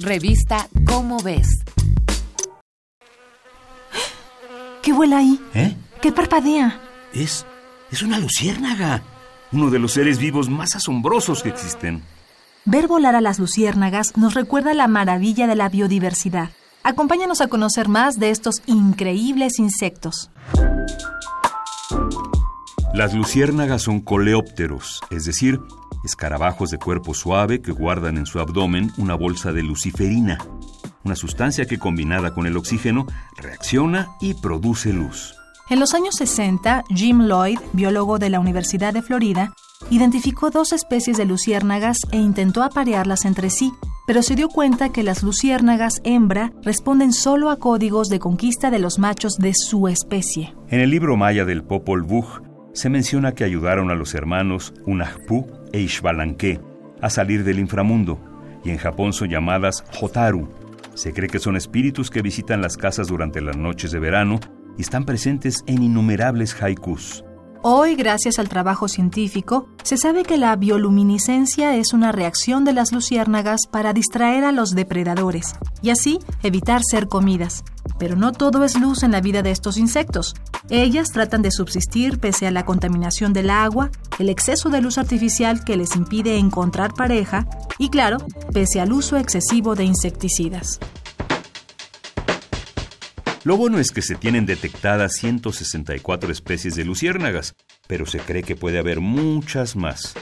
Revista Cómo ves. ¿Qué vuela ahí? ¿Eh? ¿Qué parpadea? Es. es una luciérnaga. Uno de los seres vivos más asombrosos que existen. Ver volar a las luciérnagas nos recuerda la maravilla de la biodiversidad. Acompáñanos a conocer más de estos increíbles insectos. Las luciérnagas son coleópteros, es decir, escarabajos de cuerpo suave que guardan en su abdomen una bolsa de luciferina, una sustancia que combinada con el oxígeno reacciona y produce luz. En los años 60, Jim Lloyd, biólogo de la Universidad de Florida, identificó dos especies de luciérnagas e intentó aparearlas entre sí, pero se dio cuenta que las luciérnagas hembra responden solo a códigos de conquista de los machos de su especie. En el libro maya del Popol Vuh se menciona que ayudaron a los hermanos Unahpu e Ishbalanque a salir del inframundo, y en Japón son llamadas Hotaru. Se cree que son espíritus que visitan las casas durante las noches de verano y están presentes en innumerables haikus. Hoy, gracias al trabajo científico, se sabe que la bioluminiscencia es una reacción de las luciérnagas para distraer a los depredadores y así evitar ser comidas. Pero no todo es luz en la vida de estos insectos. Ellas tratan de subsistir pese a la contaminación del agua, el exceso de luz artificial que les impide encontrar pareja y, claro, pese al uso excesivo de insecticidas. Lo bueno es que se tienen detectadas 164 especies de luciérnagas, pero se cree que puede haber muchas más.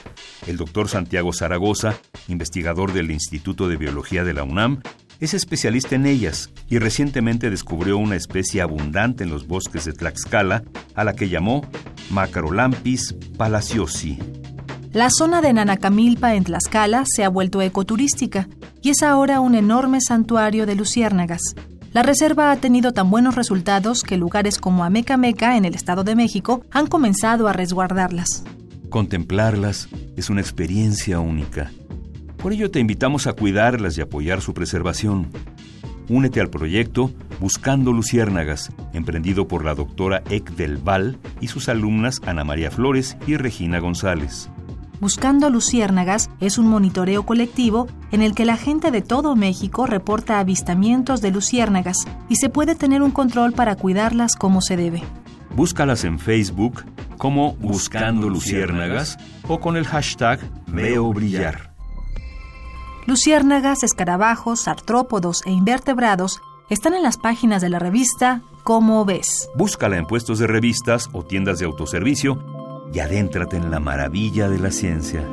El doctor Santiago Zaragoza, investigador del Instituto de Biología de la UNAM, es especialista en ellas y recientemente descubrió una especie abundante en los bosques de Tlaxcala, a la que llamó Macrolampis palaciosi. La zona de Nanacamilpa en Tlaxcala se ha vuelto ecoturística y es ahora un enorme santuario de luciérnagas. La reserva ha tenido tan buenos resultados que lugares como Amecameca, en el Estado de México, han comenzado a resguardarlas. Contemplarlas es una experiencia única. Por ello te invitamos a cuidarlas y apoyar su preservación. Únete al proyecto Buscando Luciérnagas, emprendido por la doctora Ek del Val y sus alumnas Ana María Flores y Regina González. Buscando Luciérnagas es un monitoreo colectivo en el que la gente de todo México reporta avistamientos de luciérnagas y se puede tener un control para cuidarlas como se debe. Búscalas en Facebook como Buscando Luciérnagas o con el hashtag Veo Brillar. Luciérnagas, escarabajos, artrópodos e invertebrados están en las páginas de la revista Cómo ves. Búscala en puestos de revistas o tiendas de autoservicio y adéntrate en la maravilla de la ciencia.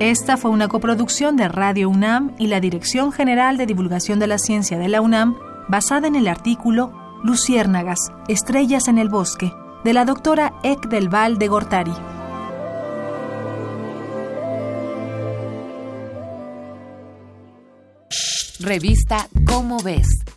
Esta fue una coproducción de Radio UNAM y la Dirección General de Divulgación de la Ciencia de la UNAM, basada en el artículo Luciérnagas, Estrellas en el Bosque, de la doctora Ek del Val de Gortari. Revista Cómo ves.